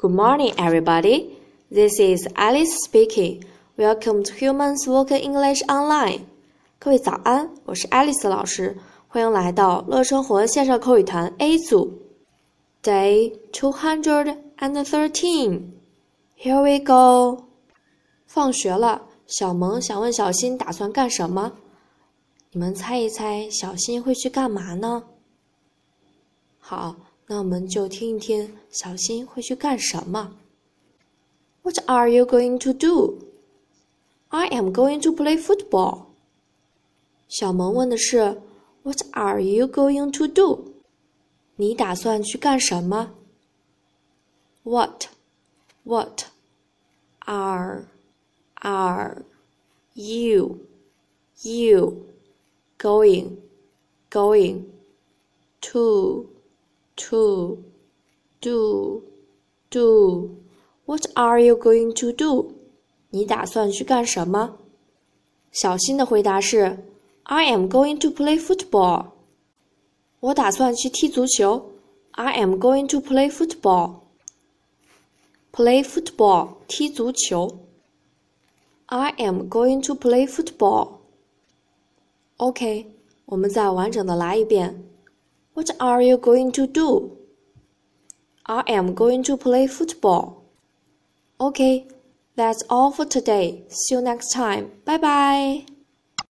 Good morning, everybody. This is Alice speaking. Welcome to Human spoken English Online. 各位早安，我是 Alice 老师，欢迎来到乐生活线上口语团 A 组。Day two hundred and thirteen. Here we go. 放学了，小萌想问小新打算干什么？你们猜一猜，小新会去干嘛呢？好，那我们就听一听小新会去干什么。What are you going to do? I am going to play football. 小萌问的是 What are you going to do? 你打算去干什么？What, what are are you you going going to to do do What are you going to do? 你打算去干什么？小新的回答是 I am going to play football. 我打算去踢足球。I am going to play football. Play football，踢足球。I am going to play football. OK，我们再完整的来一遍。 What are you going to do? I am going to play football. OK, that's all for today. See you next time. Bye bye.